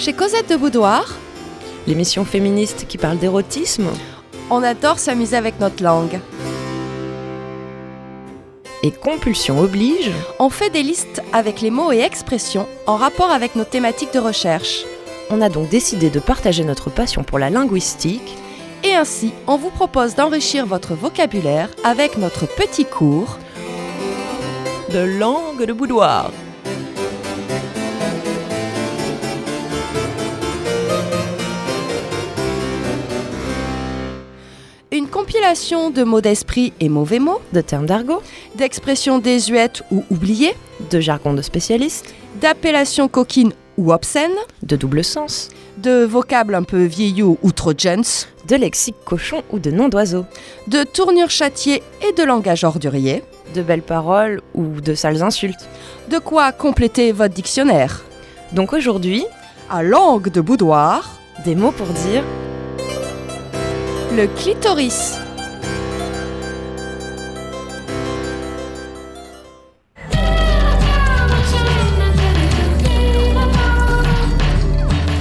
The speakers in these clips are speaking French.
Chez Cosette de Boudoir, L'émission féministe qui parle d'érotisme on adore s'amuser avec notre langue. et compulsion oblige, On fait des listes avec les mots et expressions en rapport avec nos thématiques de recherche. on a donc décidé de partager notre passion pour la linguistique Et ainsi, on vous propose d'enrichir votre vocabulaire avec notre petit cours de langue de boudoir. Compilation de mots d'esprit et mauvais mots, De termes d'argot, d'expressions désuètes ou oubliées, de jargon de spécialiste, d'appellations coquines ou obscènes, de double sens, de vocables un peu vieillots ou trop jeunes, de lexique cochon ou de nom d'oiseau, de tournures châtiées et de langage ordurier, de belles paroles ou de sales insultes. de quoi compléter votre dictionnaire. Donc aujourd'hui, À langue de boudoir, des mots pour dire le clitoris.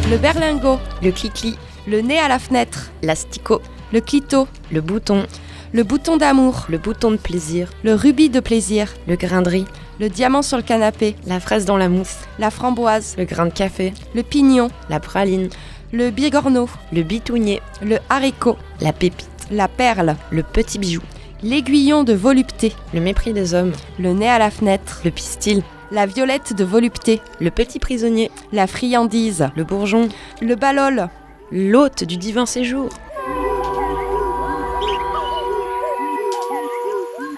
Le berlingot, le clic-clic, le nez à la fenêtre, l'asticot, le clito, le bouton, le bouton d'amour, le bouton de plaisir, le rubis de plaisir, le grain de riz, le diamant sur le canapé, la fraise dans la mousse, la framboise, le grain de café, le pignon, la praline, le bigorneau, le bitounier, le haricot, la pépite, la perle, le petit bijou, l'aiguillon de volupté, le mépris des hommes, le nez à la fenêtre, le pistil, la violette de volupté, le petit prisonnier, la friandise, le bourgeon, le ballol, l'hôte du divin séjour,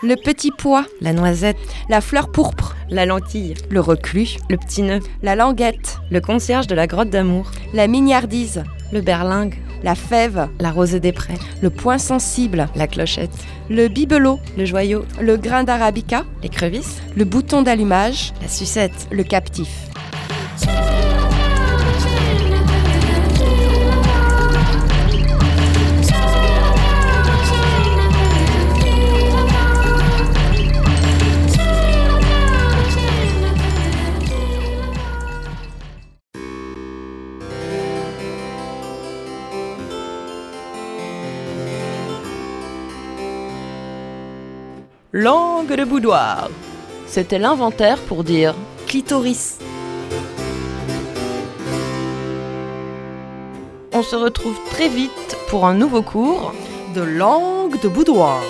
le petit pois, la noisette, la fleur pourpre, la lentille, le reclus, le petit nœud, la languette, le concierge de la grotte d'amour, la mignardise, le berlingue, la fève, la rosée des prés, le point sensible, la clochette, le bibelot, le joyau, le grain d'arabica, l'écrevisse, le bouton d'allumage, la sucette, le captif. Langue de boudoir. C'était l'inventaire pour dire clitoris. On se retrouve très vite pour un nouveau cours De langue de boudoir.